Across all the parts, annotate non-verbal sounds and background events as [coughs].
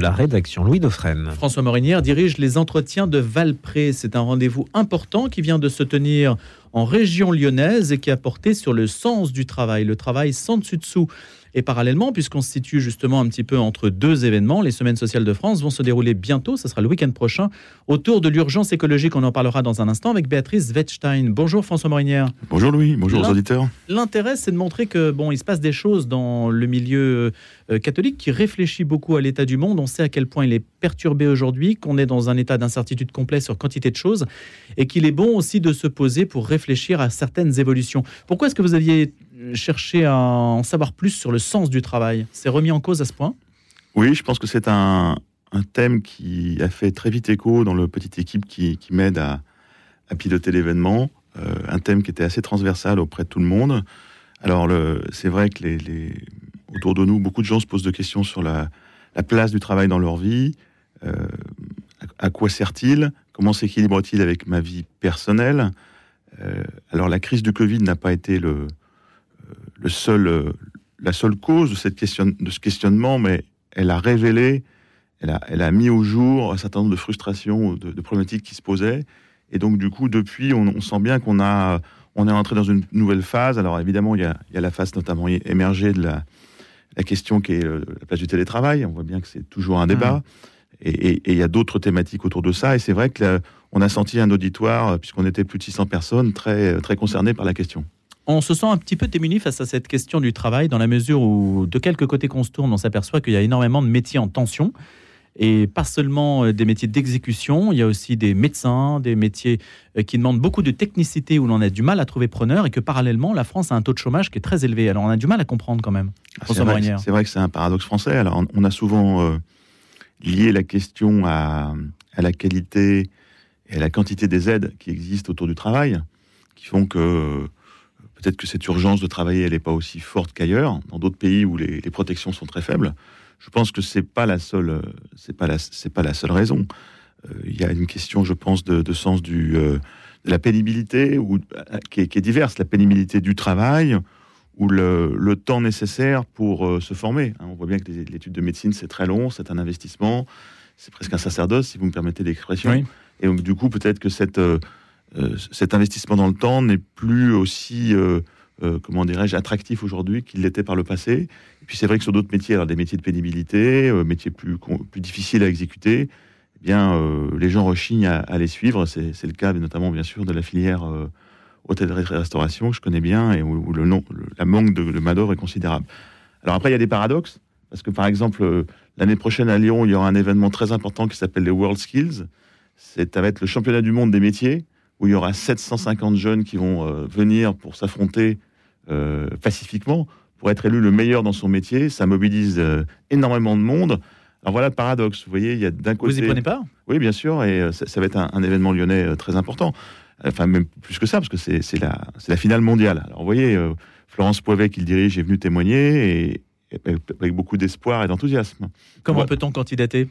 La rédaction Louis Dauphren. François Morinière dirige les entretiens de Valpré. C'est un rendez-vous important qui vient de se tenir en région lyonnaise et qui a porté sur le sens du travail, le travail sans dessus-dessous. Et parallèlement, puisqu'on se situe justement un petit peu entre deux événements, les Semaines sociales de France vont se dérouler bientôt, ce sera le week-end prochain, autour de l'urgence écologique. On en parlera dans un instant avec Béatrice Wettstein. Bonjour François Morinière. Bonjour Louis, bonjour aux auditeurs. L'intérêt, c'est de montrer que bon, il se passe des choses dans le milieu euh, catholique qui réfléchit beaucoup à l'état du monde. On sait à quel point il est perturbé aujourd'hui, qu'on est dans un état d'incertitude complet sur quantité de choses, et qu'il est bon aussi de se poser pour réfléchir à certaines évolutions. Pourquoi est-ce que vous aviez chercher à en savoir plus sur le sens du travail. C'est remis en cause à ce point Oui, je pense que c'est un, thème qui a fait très vite écho dans le petite équipe qui, m'aide à, piloter l'événement. Euh, un thème qui était assez transversal auprès de tout le monde. Alors, c'est vrai que les, autour de nous, beaucoup de gens se posent des questions sur la, place du travail dans leur vie. Euh, à, quoi sert-il? Comment s'équilibre-t-il avec ma vie personnelle? Euh, Alors, la crise du Covid n'a pas été le, le seul, euh, la seule cause de, cette question, de ce questionnement, mais elle a révélé, elle a, elle a mis au jour un certain nombre de frustrations, de, problématiques qui se posaient. Et donc, du coup, depuis, on, sent bien qu'on a, on est entré dans une nouvelle phase. Alors, évidemment, il y a, il y a la phase notamment émergée de la, la question qui est euh, la place du télétravail. On voit bien que c'est toujours un débat. Mmh. Et, il y a d'autres thématiques autour de ça. Et c'est vrai que on a senti un auditoire, puisqu'on était plus de 600 personnes, très, très concernées par la question on se sent un petit peu démuni face à cette question du travail, dans la mesure où, de quelque côté qu'on se tourne, on s'aperçoit qu'il y a énormément de métiers en tension. Et pas seulement euh, des métiers d'exécution, il y a aussi des médecins, des métiers euh, qui demandent beaucoup de technicité, où l'on a du mal à trouver preneur, et que parallèlement, la France a un taux de chômage qui est très élevé. Alors on a du mal à comprendre quand même. Ah, c'est vrai, que c'est un paradoxe français. Alors on a souvent euh, lié la question à, à, la qualité et à la quantité des aides qui existent autour du travail, qui font que Peut-être que cette urgence de travailler, elle n'est pas aussi forte qu'ailleurs, dans d'autres pays où les, protections sont très faibles. Je pense que c'est pas la seule, c'est pas c'est pas la seule raison. Euh, il y a une question, je pense, de, sens du, euh, de la pénibilité, ou, qui, est, diverse, la pénibilité du travail ou le, temps nécessaire pour euh, se former. Hein, on voit bien que l'étude de médecine, c'est très long, c'est un investissement, c'est presque un sacerdoce, si vous me permettez l'expression. Et donc, du coup, peut-être que cette euh, cet investissement dans le temps n'est plus aussi, euh, euh, comment dirais-je, attractif aujourd'hui qu'il l'était par le passé. Et puis c'est vrai que sur d'autres métiers, alors des métiers de pénibilité, métiers plus, difficiles à exécuter, eh bien, les gens rechignent à, les suivre. C'est le cas notamment, bien sûr, de la filière hôtellerie-restauration, que je connais bien, et où, le, la manque de, de main est considérable. Alors après, il y a des paradoxes, parce que par exemple, l'année prochaine à Lyon, il y aura un événement très important qui s'appelle les World Skills. Ça va être le championnat du monde des métiers où il y aura 750 jeunes qui vont euh, venir pour s'affronter euh, pacifiquement, pour être élu le meilleur dans son métier. Ça mobilise euh, énormément de monde. Alors voilà le paradoxe. Vous voyez, il y a d'un côté. Vous y prenez pas Oui, bien sûr, et ça, va être un, événement lyonnais très important. Enfin, même plus que ça, parce que c'est la, la finale mondiale. Alors vous voyez, Florence Poivet, qui le dirige, est venue témoigner et, avec beaucoup d'espoir et d'enthousiasme. Comment peut-on candidater?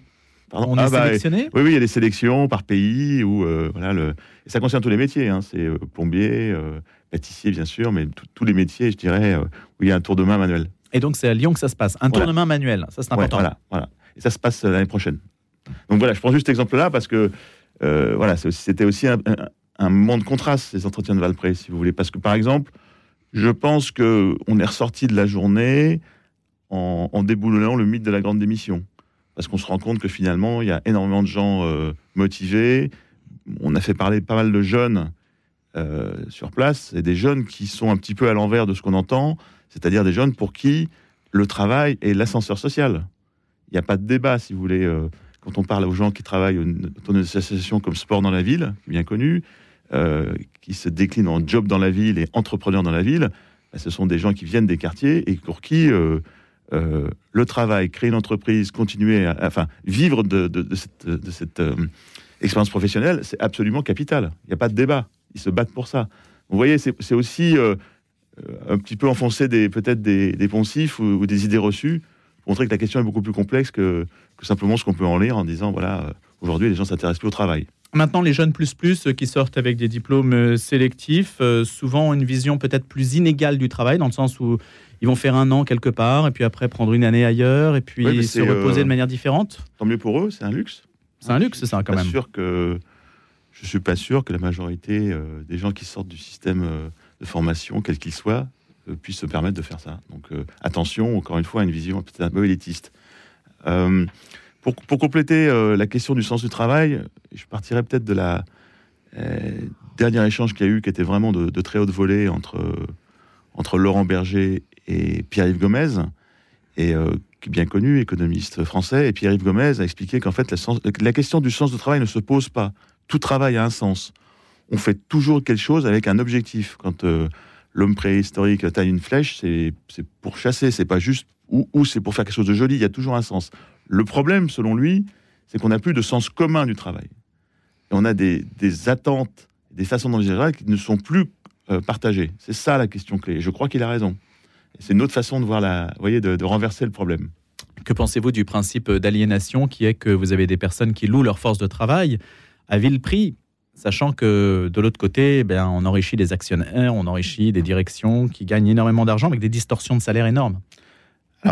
On est ah bah, sélectionné Oui, oui, il y a des sélections par pays où euh, voilà le. Et ça concerne tous les métiers. Hein, c'est euh, plombier, euh, pâtissier bien sûr, mais tous les métiers, je dirais, où il y a un tour de main manuel. Et donc c'est à Lyon que ça se passe. Un tour de main manuel, ça c'est important. voilà, voilà. Et ça se passe l'année prochaine. Donc voilà, je prends juste cet exemple-là parce que voilà, c'était aussi un, moment de contraste ces entretiens de Valpré, si vous voulez, parce que par exemple, je pense que on est ressorti de la journée en, en déboulonnant le mythe de la grande démission parce qu'on se rend compte que finalement, il y a énormément de gens euh, motivés. On a fait parler pas mal de jeunes euh, sur place, et des jeunes qui sont un petit peu à l'envers de ce qu'on entend, c'est-à-dire des jeunes pour qui le travail est l'ascenseur social. Il n'y a pas de débat, si vous voulez, euh, quand on parle aux gens qui travaillent dans une association comme Sport dans la ville, bien connue, qui se déclinent en job dans la ville et entrepreneurs dans la ville, bah, ce sont des gens qui viennent des quartiers et pour qui euh, le travail, créer une entreprise, continuer, à, enfin, vivre de, cette, euh, expérience professionnelle, c'est absolument capital. Il n'y a pas de débat. Ils se battent pour ça. Vous voyez, c'est aussi euh, un petit peu enfoncer peut-être des, poncifs ou, des idées reçues pour montrer que la question est beaucoup plus complexe que, que simplement ce qu'on peut en lire en disant voilà, aujourd'hui, les gens s'intéressent plus au travail. Maintenant, les jeunes plus plus qui sortent avec des diplômes sélectifs, souvent ont une vision peut-être plus inégale du travail, dans le sens où ils vont faire un an quelque part, et puis après prendre une année ailleurs, et puis se reposer de manière différente. Tant mieux pour eux, c'est un luxe. C'est un luxe, ça, quand même. Sûr que, je ne suis pas sûr que la majorité des gens qui sortent du système de formation, quel qu'il soit, euh, puissent se permettre de faire ça. Donc euh, attention, encore une fois, à une vision peut-être un peu élitiste. Euh, pour, compléter la question du sens du travail, je partirais peut-être de la dernier échange qu'il y a eu, qui était vraiment de, très haute volée entre, entre Laurent Berger et Pierre-Yves Gomez, et est bien connu, économiste français. Et Pierre-Yves Gomez a expliqué qu'en fait, la, la, question du sens du travail ne se pose pas. Tout travail a un sens. On fait toujours quelque chose avec un objectif. Quand l'homme préhistorique taille une flèche, c'est pour chasser, c'est pas juste ou, c'est pour faire quelque chose de joli, il y a toujours un sens. Le problème, selon lui, c'est qu'on n'a plus de sens commun du travail. Et on a des, attentes, des façons d'envisager qui ne sont plus euh, partagées. C'est ça la question clé. je crois qu'il a raison. C'est une autre façon de voir la, voyez, de, de renverser le problème. Que pensez-vous du principe d'aliénation qui est que vous avez des personnes qui louent leur force de travail à vil prix Sachant que de l'autre côté, ben, on enrichit des actionnaires, on enrichit des directions qui gagnent énormément d'argent avec des distorsions de salaire énormes.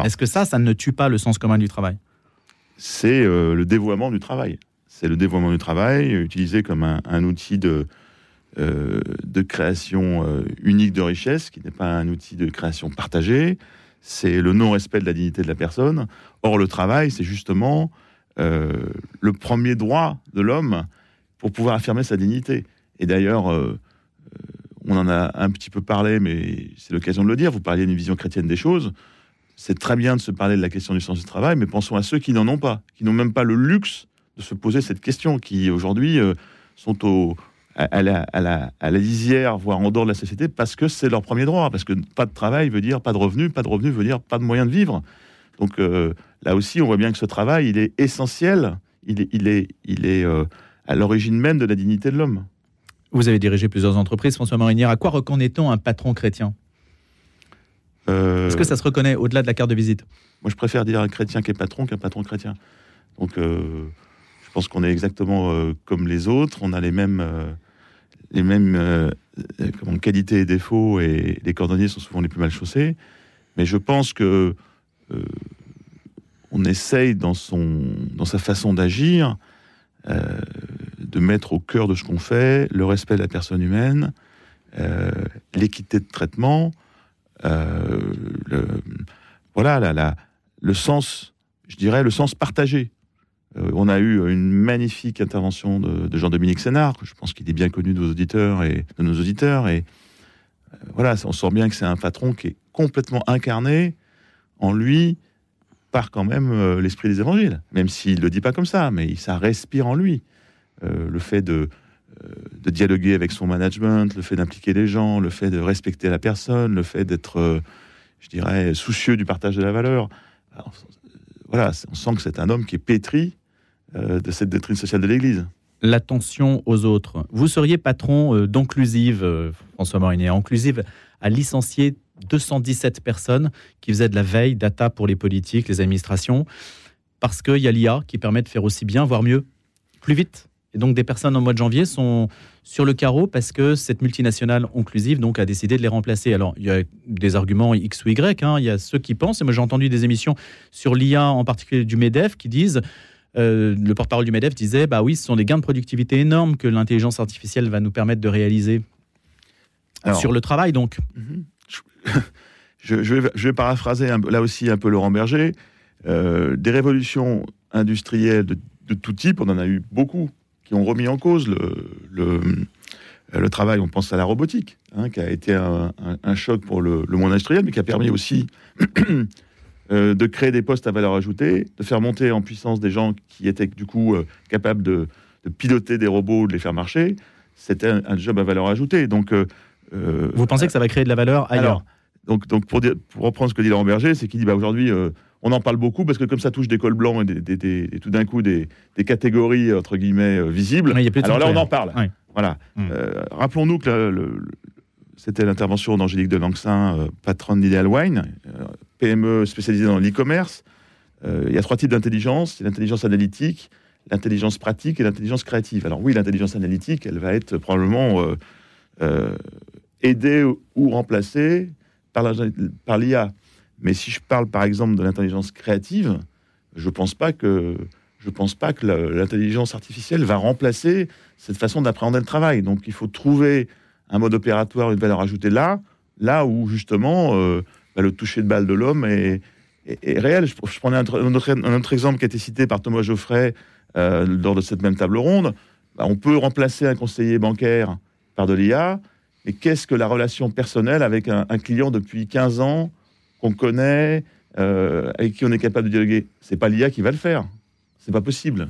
Est-ce que ça, ça ne tue pas le sens commun du travail? C'est euh, le dévoiement du travail. C'est le dévoiement du travail utilisé comme un, outil de, euh, création euh, unique de richesse, qui n'est pas un outil de création partagée. C'est le non-respect de la dignité de la personne. Or, le travail, c'est justement le premier droit de l'homme pour pouvoir affirmer sa dignité. Et d'ailleurs, on en a un petit peu parlé, mais c'est l'occasion de le dire. Vous parliez d'une vision chrétienne des choses. C'est très bien de se parler de la question du sens du travail, mais pensons à ceux qui n'en ont pas, qui n'ont même pas le luxe de se poser cette question, qui aujourd'hui euh, sont au, à, la, à, la, à, la, lisière, voire en dehors de la société, parce que c'est leur premier droit. Parce que pas de travail veut dire pas de revenus, pas de revenus veut dire pas de moyens de vivre. Donc là aussi, on voit bien que ce travail, il est essentiel, il est, il est, il est à l'origine même de la dignité de l'homme. Vous avez dirigé plusieurs entreprises, François Marinière. À quoi reconnaît-on un patron chrétien? Euh, Est-ce que ça se reconnaît au-delà de la carte de visite Moi, je préfère dire un chrétien qui est patron qu'un patron chrétien. Donc, euh, je pense qu'on est exactement euh, comme les autres. On a les mêmes, les mêmes qualités et défauts, et les cordonniers sont souvent les plus mal chaussés. Mais je pense que on essaye dans, son, dans sa façon d'agir de mettre au cœur de ce qu'on fait le respect de la personne humaine, l'équité de traitement, le, voilà, la, le sens, je dirais, le sens partagé. on a eu une magnifique intervention de, Jean-Dominique Sénard, je pense qu'il est bien connu de nos auditeurs et de nos auditeurs. Et voilà, on sent bien que c'est un patron qui est complètement incarné en lui par quand même euh, l'esprit des évangiles, même s'il ne le dit pas comme ça, mais ça respire en lui. Euh, le fait de, euh, de, dialoguer avec son management, le fait d'impliquer les gens, le fait de respecter la personne, le fait d'être, je dirais, soucieux du partage de la valeur. voilà, on sent que c'est un homme qui est pétri de cette doctrine sociale de l'Église. L'attention aux autres. Vous seriez patron d'Onclusive, François Morinier. Inclusive à licencier 217 personnes qui faisaient de la veille data pour les politiques, les administrations, parce qu'il y a l'IA qui permet de faire aussi bien, voire mieux, plus vite. Et donc des personnes en mois de janvier sont sur le carreau parce que cette multinationale inclusive donc a décidé de les remplacer. Alors il y a des arguments X ou Y, hein. il y a ceux qui pensent, et moi j'ai entendu des émissions sur l'IA en particulier du MEDEF qui disent euh, le porte-parole du MEDEF disait bah oui, ce sont des gains de productivité énormes que l'intelligence artificielle va nous permettre de réaliser sur le travail donc. Mhm. je, vais, paraphraser là aussi un peu Laurent Berger. Euh, des révolutions industrielles de, tout type, on en a eu beaucoup, qui ont remis en cause le, le, travail. On pense à la robotique, hein, qui a été un, choc pour le, monde industriel, mais qui a permis aussi [coughs] euh, de créer des postes à valeur ajoutée, de faire monter en puissance des gens qui étaient du coup euh, capables de, piloter des robots, de les faire marcher. C'était un, job à valeur ajoutée. Donc, vous pensez que ça va créer de la valeur ailleurs? donc, donc pour, reprendre ce que dit Laurent Berger, c'est qu'il dit bah, aujourd'hui, euh, on en parle beaucoup parce que comme ça touche des cols blancs et, tout d'un coup des, catégories entre guillemets euh, visibles. alors là, on en parle. Voilà. Mm. Euh, rappelons-nous que c'était l'intervention d'Angélique de Langsin, patronne d'Ideal Wine, PME spécialisée dans l'e-commerce. Il y a trois types d'intelligence. l'intelligence analytique, l'intelligence pratique et l'intelligence créative. Alors oui, l'intelligence analytique, elle va être probablement aidée ou remplacée par l'IA. Mais si je parle par exemple de l'intelligence créative, je pense pas que je pense pas que l'intelligence artificielle va remplacer cette façon d'appréhender le travail. Donc il faut trouver un mode opératoire, une valeur ajoutée là, là où justement euh, bah, le toucher de balle de l'homme est, réel. Je, prenais un, autre, exemple qui a été cité par Thomas Geoffrey euh, lors de cette même table ronde. Bah, on peut remplacer un conseiller bancaire par de l'IA, mais qu'est-ce que la relation personnelle avec un, client depuis 15 ans qu'on connaît, euh, avec qui on est capable de dialoguer C'est pas l'IA qui va le faire. C'est pas possible.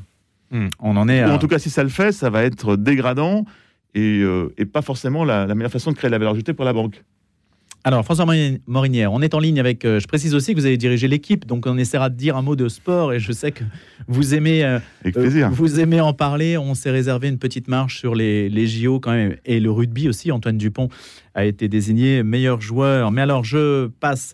Hmm, on en est. En tout cas, si ça le fait, ça va être dégradant et, euh, pas forcément la, meilleure façon de créer de la valeur ajoutée pour la banque. Alors, François Morinière, on est en ligne avec. Euh, je précise aussi que vous avez dirigé l'équipe, donc on essaiera de dire un mot de sport et je sais que vous aimez. Euh, avec plaisir. vous aimez en parler. On s'est réservé une petite marche sur les, les JO quand même et le rugby aussi. Antoine Dupont a été désigné meilleur joueur. Mais alors, je passe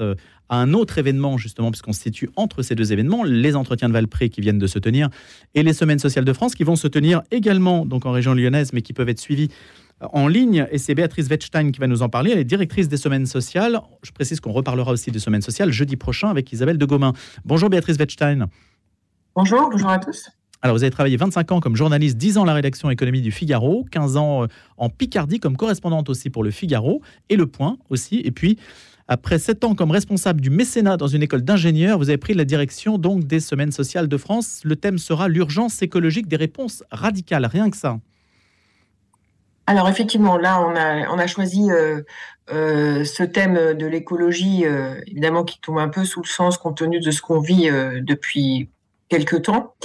à un autre événement, justement, puisqu'on se situe entre ces deux événements, les entretiens de Valpré qui viennent de se tenir et les semaines sociales de France qui vont se tenir également donc en région lyonnaise, mais qui peuvent être suivies en ligne. Et c'est Béatrice Wettstein qui va nous en parler. Elle est directrice des semaines sociales. Je précise qu'on reparlera aussi des semaines sociales jeudi prochain avec Isabelle de Gaumin. Bonjour Béatrice Wettstein. Bonjour, bonjour à tous. Alors, vous avez travaillé 25 ans comme journaliste, 10 ans à la rédaction économie du Figaro, 15 ans euh, en Picardie comme correspondante aussi pour le Figaro et Le Point aussi. Et puis, après 7 ans comme responsable du mécénat dans une école d'ingénieurs, vous avez pris la direction donc des semaines sociales de France. Le thème sera l'urgence écologique des réponses radicales, rien que ça. Alors effectivement, là, on a, on a choisi euh, euh, ce thème de l'écologie, euh, évidemment, qui tombe un peu sous le sens compte tenu de ce qu'on vit depuis quelques temps,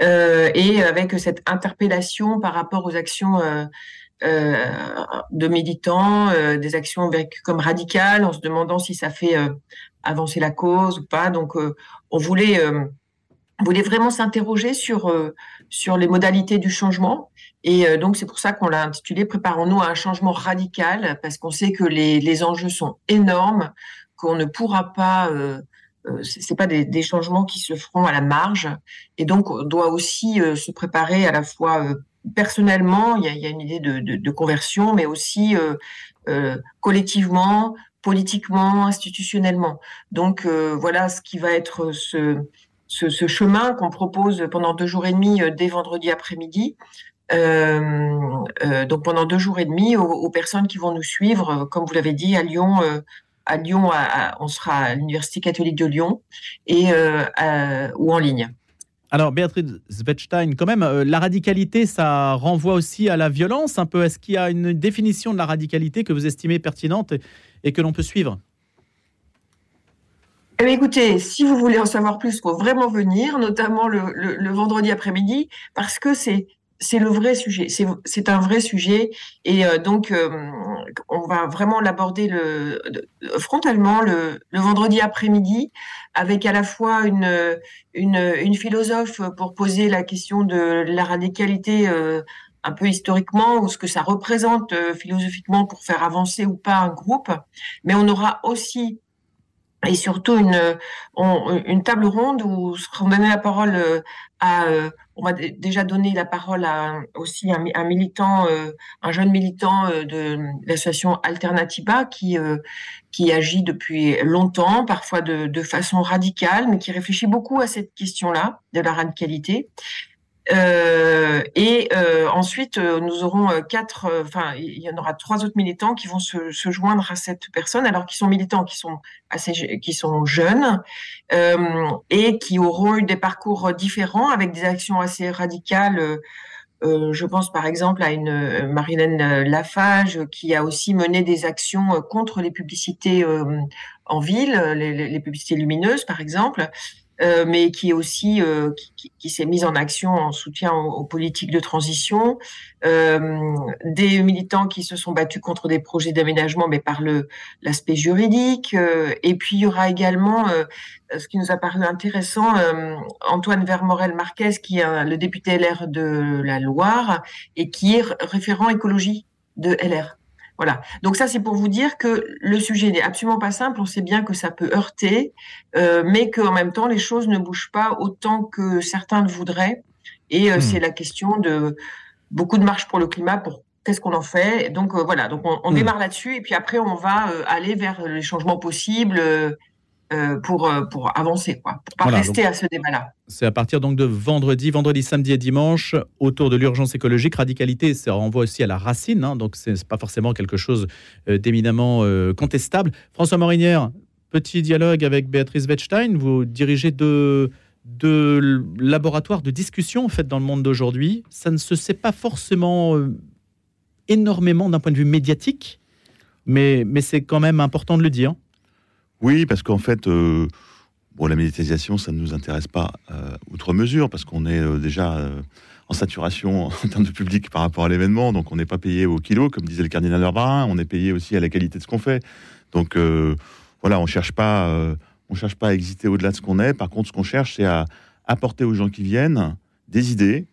et avec cette interpellation par rapport aux actions de militants, des actions vécues comme radicales, en se demandant si ça fait avancer la cause ou pas. Donc, on voulait voulait vraiment s'interroger sur, euh, sur les modalités du changement. Et euh, donc, c'est pour ça qu'on l'a intitulé Préparons-nous à un changement radical, parce qu'on sait que les, les enjeux sont énormes, qu'on ne pourra pas. Euh, euh c'est pas des, des, changements qui se feront à la marge. Et donc, on doit aussi se préparer à la fois personnellement, il y, a, y a, une idée de, de, de conversion, mais aussi collectivement, politiquement, institutionnellement. Donc, voilà ce qui va être ce ce, chemin qu'on propose pendant deux jours et demi euh, dès vendredi après-midi. Euh, euh, donc pendant deux jours et demi aux, personnes qui vont nous suivre, comme vous l'avez dit, à Lyon. à Lyon, on sera à l'Université catholique de Lyon et ou en ligne. Alors, Béatrice Wettstein, quand même, la radicalité, ça renvoie aussi à la violence un peu. Est-ce qu'il y a une définition de la radicalité que vous estimez pertinente et que l'on peut suivre? Eh écoutez, si vous voulez en savoir plus, il faut vraiment venir, notamment le, vendredi après-midi, parce que c'est c'est le vrai sujet, c'est un vrai sujet, et euh, donc euh, on va vraiment l'aborder le, frontalement le, vendredi après-midi, avec à la fois une, une, philosophe pour poser la question de la radicalité euh, un peu historiquement, ou ce que ça représente philosophiquement pour faire avancer ou pas un groupe, mais on aura aussi et surtout une, une table ronde où on la parole euh, à, euh, on va déjà donner la parole à aussi un, un militant, euh, un jeune militant de l'association Alternativa qui qui agit depuis longtemps, parfois de, de façon radicale, mais qui réfléchit beaucoup à cette question-là de la radicalité. Euh, et euh, ensuite, euh, nous aurons quatre, enfin, il y en aura trois autres militants qui vont se, se, joindre à cette personne, alors qu'ils sont militants qui sont assez, qui sont jeunes et qui auront eu des parcours différents avec des actions assez radicales. je pense par exemple à une Marilène Lafage qui a aussi mené des actions contre les publicités en ville, les, les publicités lumineuses par exemple. Euh, mais qui est aussi euh, qui, s'est mise en action en soutien aux, politiques de transition, euh, des militants qui se sont battus contre des projets d'aménagement, mais par le l'aspect juridique. Et puis il y aura également ce qui nous a paru intéressant, Antoine Vermorel Marquez, qui est le député LR de la Loire et qui est référent écologie de LR. Voilà. Donc ça, c'est pour vous dire que le sujet n'est absolument pas simple. On sait bien que ça peut heurter, euh, mais qu'en même temps, les choses ne bougent pas autant que certains le voudraient. Et euh, hmm. c'est la question de beaucoup de marche pour le climat. Pour qu'est-ce qu'on en fait Donc euh, voilà. Donc on, hmm. démarre là-dessus, et puis après, on va aller vers les changements possibles pour, euh, pour avancer, quoi, pour pas rester à ce débat-là. C'est à partir donc de vendredi, vendredi, samedi et dimanche, autour de l'urgence écologique. Radicalité, ça renvoie aussi à la racine, hein, donc c'est pas forcément quelque chose euh, d'éminemment contestable. François Morinière, petit dialogue avec Béatrice Wettstein. Vous dirigez deux, de laboratoires de discussion en fait dans le monde d'aujourd'hui. Ça ne se sait pas forcément énormément d'un point de vue médiatique, mais, mais c'est quand même important de le dire. Oui, parce qu'en fait, euh, bon, la médiatisation, ça ne nous intéresse pas euh, outre mesure, parce qu'on est euh, déjà en saturation [laughs] en termes de public par rapport à l'événement, donc on n'est pas payé au kilo, comme disait le cardinal Urbain, on est payé aussi à la qualité de ce qu'on fait. Donc voilà, on cherche cherche pas à exister au-delà de ce qu'on est. Par contre, ce qu'on cherche, c'est à apporter aux gens qui viennent des idées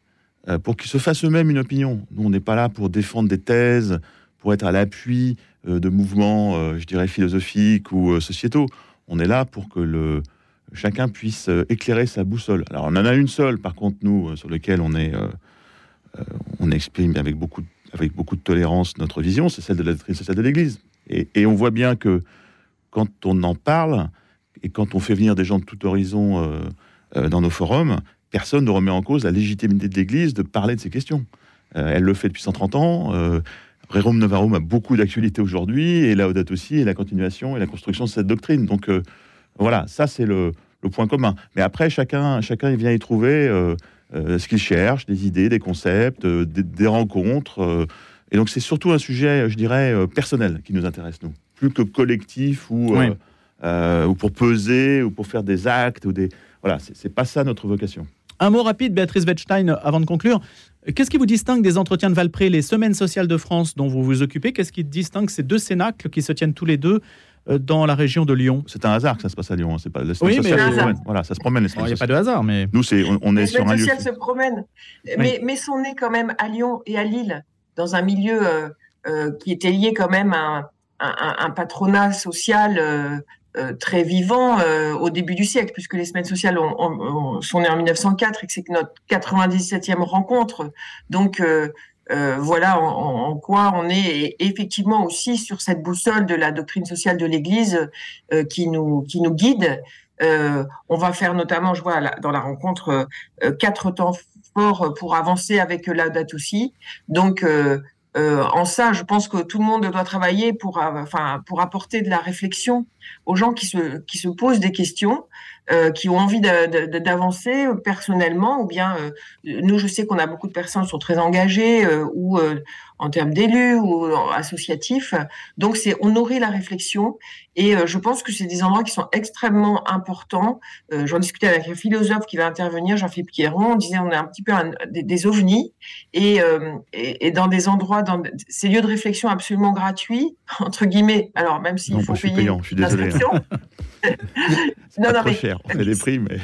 pour qu'ils se fassent eux-mêmes une opinion. Nous, on n'est pas là pour défendre des thèses, pour être à l'appui euh, de mouvements, euh, je dirais, philosophiques ou euh, sociétaux. On est là pour que le, chacun puisse éclairer sa boussole. Alors, on en a une seule, par contre, nous, sur laquelle on, est, on exprime avec beaucoup, de tolérance notre vision, c'est celle de la doctrine sociale de l'Église. Et, on voit bien que quand on en parle, et quand on fait venir des gens de tout horizon dans nos forums, personne ne remet en cause la légitimité de l'Église de parler de ces questions. elle le fait depuis 130 ans. Jérôme Navarro a beaucoup d'actualité aujourd'hui, et Laudato aussi, et la continuation et la construction de cette doctrine. Donc euh, voilà, ça c'est le, point commun. Mais après, chacun, chacun vient y trouver euh, euh, ce qu'il cherche, des idées, des concepts, des, rencontres. et donc c'est surtout un sujet, je dirais, personnel qui nous intéresse, nous. Plus que collectif ou, ou pour peser ou pour faire des actes ou des... Voilà, c'est pas ça notre vocation. Un mot rapide, Béatrice Wettstein, avant de conclure. Qu'est-ce qui vous distingue des entretiens de Valpré, les semaines sociales de France dont vous vous occupez? Qu'est-ce qui distingue ces deux cénacles qui se tiennent tous les deux euh, dans la région de Lyon? C'est un hasard que ça se passe à Lyon. Hein. C'est pas oui, mais voilà, ça se promène. Il n'y a pas de hasard, mais nous, c'est on, est sur un lieu. se promène, mais mais son nez quand même à Lyon et à Lille, dans un milieu euh, euh, qui était lié quand même à un, patronat social euh, très vivant euh, au début du siècle, puisque les semaines sociales sont nées en 1904 et que c'est notre 97e rencontre. Donc euh, voilà en, quoi on est effectivement aussi sur cette boussole de la doctrine sociale de l'Église qui nous qui nous guide. on va faire notamment, je vois dans la rencontre, quatre temps forts pour avancer avec Laudato Si. Donc euh, en ça, je pense que tout le monde doit travailler pour, enfin, pour apporter de la réflexion aux gens qui se, qui se posent des questions, euh, qui ont envie d'avancer personnellement, ou bien euh, nous, je sais qu'on a beaucoup de personnes qui sont très engagées, ou en termes d'élus ou associatifs. Donc, c'est on nourrit la réflexion, et je pense que c'est des endroits qui sont extrêmement importants. J'en discutais avec un philosophe qui va intervenir, Jean-Philippe Pierron, on disait on est un petit peu des, ovnis, et, et, et, dans des endroits, dans ces lieux de réflexion absolument gratuits, [laughs] entre guillemets, alors même s'il faut payer payant, je suis désolé. [laughs] [laughs] non, non, mais, cher. On fait des prix, mais.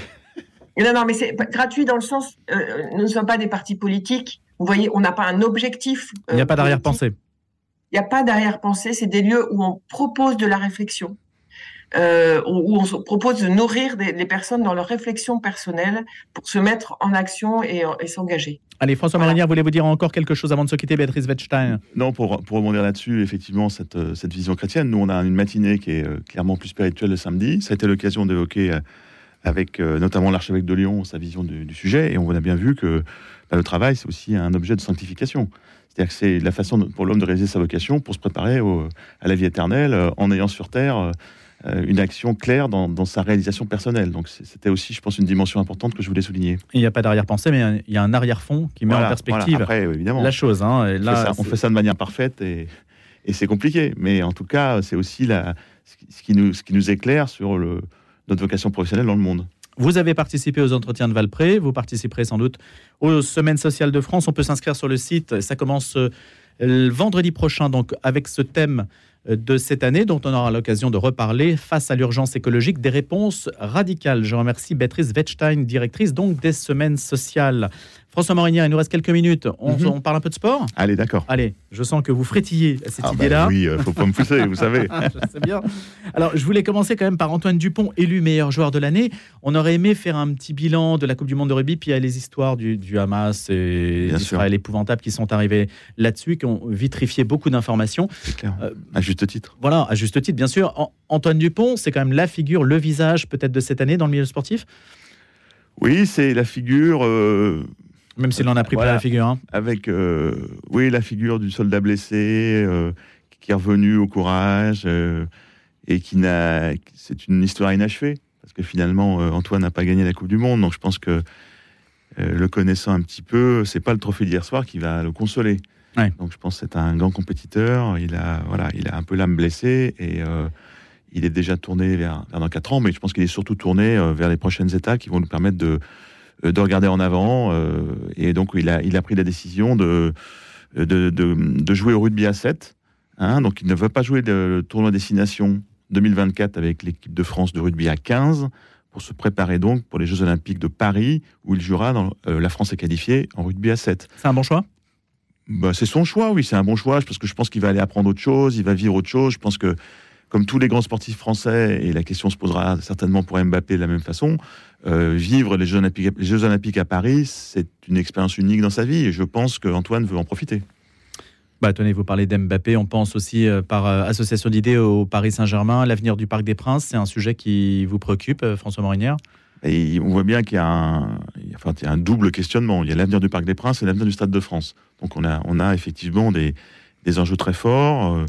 Non, non, mais c'est gratuit dans le sens, euh, nous ne sommes pas des partis politiques. Vous voyez, on n'a pas un objectif. Il n'y a pas euh, d'arrière-pensée. Il n'y a pas d'arrière-pensée. C'est des lieux où on propose de la réflexion. Euh, où on propose de nourrir les personnes dans leur réflexion personnelle pour se mettre en action et, s'engager. Allez, François voilà. Marinière, voulez-vous dire encore quelque chose avant de se quitter, Béatrice Wettstein? Non, pour, pour rebondir là-dessus, effectivement, cette, euh, cette, vision chrétienne, nous, on a une matinée qui est clairement plus spirituelle le samedi. Ça a été l'occasion d'évoquer avec notamment l'archevêque de Lyon sa vision du, sujet, et on a bien vu que bah, le travail, c'est aussi un objet de sanctification. C'est-à-dire que c'est la façon pour l'homme de réaliser sa vocation, pour se préparer à la vie éternelle, en ayant sur terre euh, une action claire dans, sa réalisation personnelle. Donc c'était aussi, je pense, une dimension importante que je voulais souligner. Il n'y a pas d'arrière-pensée, mais il y a un arrière-fond qui met en perspective la chose. Hein. là, on, fait ça, de manière parfaite et, c'est compliqué. Mais en tout cas, c'est aussi la, ce, qui nous, ce qui nous éclaire sur le, notre vocation professionnelle dans le monde. Vous avez participé aux entretiens de Valpré, vous participerez sans doute aux Semaines sociales de France. On peut s'inscrire sur le site, ça commence euh, vendredi prochain, donc avec ce thème de cette année, dont on aura l'occasion de reparler face à l'urgence écologique, des réponses radicales. Je remercie Béatrice Wettstein, directrice donc des semaines sociales. François Morinier, il nous reste quelques minutes. On, Mhm. on parle un peu de sport Allez, d'accord. Allez, je sens que vous frétillez à cette Ah bah idée-là. oui, euh, faut pas me pousser, vous savez. [laughs] je sais bien. Alors, je voulais commencer quand même par Antoine Dupont, élu meilleur joueur de l'année. On aurait aimé faire un petit bilan de la Coupe du Monde de rugby, puis il y a les histoires du, du Hamas et Bien d'Israël épouvantables qui sont arrivées là-dessus, qui ont vitrifié beaucoup d'informations. C'est clair. Euh, À juste titre. Voilà, à juste titre, bien sûr. An- Antoine Dupont, c'est quand même la figure, le visage peut-être de cette année dans le milieu sportif, Oui, c'est la figure. euh, même s'il en a pris Voilà. plein la figure. hein. avec euh, oui la figure du soldat blessé euh, qui est revenu au courage euh, et qui n'a c'est une histoire inachevée parce que finalement Antoine n'a pas gagné la Coupe du Monde donc je pense que le connaissant un petit peu c'est pas le trophée d'hier soir qui va le consoler Ouais. donc je pense que c'est un grand compétiteur il a voilà il a un peu l'âme blessée et euh, il est déjà tourné vers, vers dans 4 ans mais je pense qu'il est surtout tourné vers les prochaines étapes qui vont nous permettre de de regarder en avant. euh, et donc, il a, il a pris la décision de, de, de, de jouer au rugby à 7. hein. donc, il ne veut pas jouer le, tournoi destination 2024 avec l'équipe de France de rugby à 15 pour se préparer donc pour les Jeux Olympiques de Paris où il jouera dans euh, la France est qualifiée en rugby à 7. C'est un bon choix? Bah, c'est son choix, oui, c'est un bon choix, parce que je pense qu'il va aller apprendre autre chose, il va vivre autre chose. Je pense que, comme tous les grands sportifs français, et la question se posera certainement pour Mbappé de la même façon, euh, vivre les Jeux, Olympiques, les Jeux Olympiques à Paris, c'est une expérience unique dans sa vie, et je pense qu'Antoine veut en profiter. Bah, tenez, vous parlez d'Mbappé, on pense aussi euh, par euh, association d'idées au Paris Saint-Germain, l'avenir du Parc des Princes, c'est un sujet qui vous préoccupe, euh, François Morinière Et on voit bien qu'il y enfin, il y a un double questionnement. Il y a l'avenir du Parc des Princes et l'avenir du Stade de France. Donc on a, on a effectivement des, des enjeux très forts.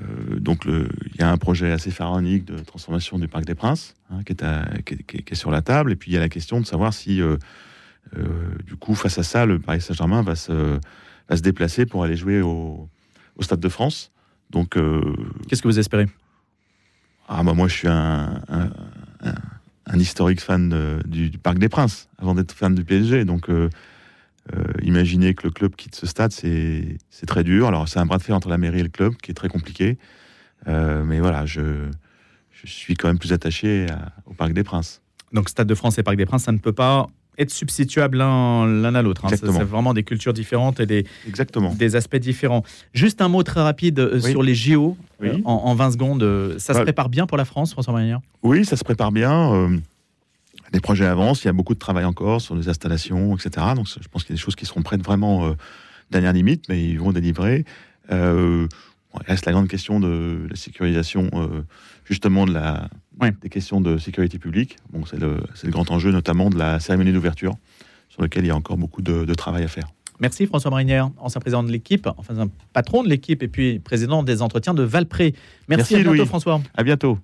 Euh, donc il y a un projet assez pharaonique de transformation du Parc des Princes hein, qui, est à- qui est- qui est- qui est sur la table. Et puis il y a la question de savoir si, euh, euh, du coup, face à ça, le Paris Saint-Germain va se, va se déplacer pour aller jouer au, au Stade de France. Donc Qu'est-ce que vous espérez? Ah bah moi je suis un, un, un- un historique fan de- du, du Parc des Princes avant d'être fan du PSG. Donc euh, euh, imaginez que le club quitte ce stade, c'est très dur. Alors c'est un bras de fer entre la mairie et le club qui est très compliqué. Euh, mais voilà, je, je suis quand même plus attaché à- au Parc des Princes. Donc Stade de France et Parc des Princes, ça ne peut pas être substituable l'un à l'autre. hein. C'est vraiment des cultures différentes et des, Exactement. des aspects différents. Juste un mot très rapide euh, Oui. sur les JO, Oui. euh, en, en 20 secondes. Ça se Ouais. prépare bien pour la France, François Morinière Oui, ça se prépare bien. Les projets avancent. Il y a beaucoup de travail encore sur les installations, etc. Donc, je pense qu'il y a des choses qui seront prêtes vraiment euh, dernière limite, mais ils vont délivrer. Euh, il reste la grande question de la sécurisation, euh, justement, de la, Ouais. des questions de sécurité publique. Bon, c'est le, le grand enjeu, notamment de la cérémonie d'ouverture, sur lequel il y a encore beaucoup de, de travail à faire. Merci François Morinière, ancien président de l'équipe, enfin un patron de l'équipe et puis président des entretiens de Valpré. Merci, Merci, à bientôt Louis. François. À bientôt.